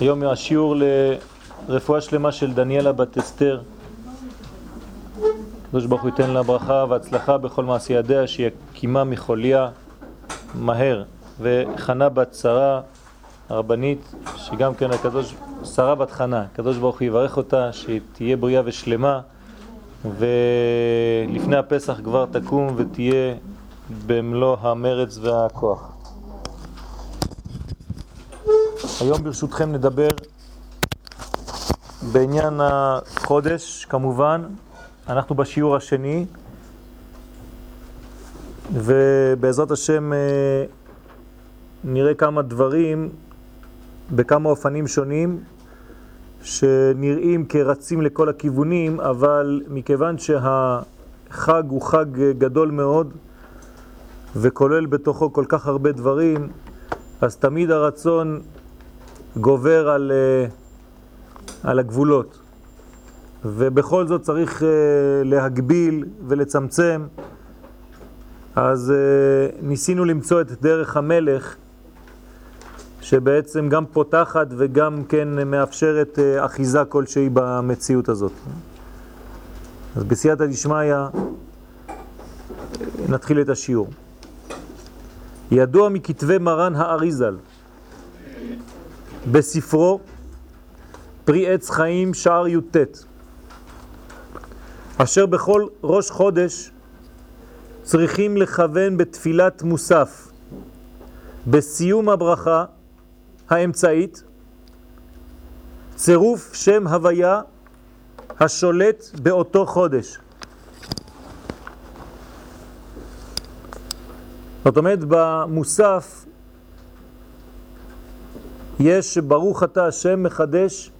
היום השיעור לרפואה שלמה של דניאלה בת אסתר. קדוש ברוך הוא ייתן לה ברכה והצלחה בכל מעשי ידיה, שהיא הקימה מחוליה מהר. וחנה בת שרה, הרבנית, שגם כן הקדוש, שרה בת חנה, הקדוש ברוך הוא יברך אותה, שהיא תהיה בריאה ושלמה, ולפני הפסח כבר תקום ותהיה במלוא המרץ והכוח. היום ברשותכם נדבר בעניין החודש, כמובן, אנחנו בשיעור השני, ובעזרת השם אה, נראה כמה דברים בכמה אופנים שונים שנראים כרצים לכל הכיוונים, אבל מכיוון שהחג הוא חג גדול מאוד וכולל בתוכו כל כך הרבה דברים, אז תמיד הרצון גובר על, אה, על הגבולות. ובכל זאת צריך אה, להגביל ולצמצם. אז אה, ניסינו למצוא את דרך המלך, שבעצם גם פותחת וגם כן מאפשרת אחיזה כלשהי במציאות הזאת. אז בסייעתא דשמיא נתחיל את השיעור. ידוע מכתבי מרן האריזל בספרו פרי עץ חיים שער י"ט, אשר בכל ראש חודש צריכים לכוון בתפילת מוסף בסיום הברכה האמצעית צירוף שם הוויה השולט באותו חודש. זאת אומרת, במוסף יש ברוך אתה השם מחדש